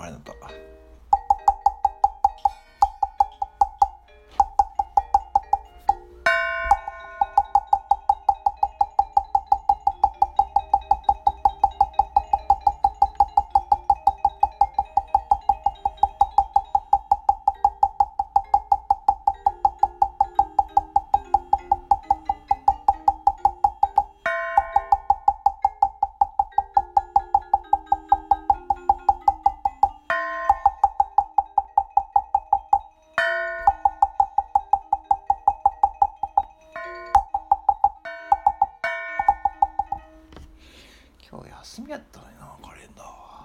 あれだった今日休みやったのになカレンダーは。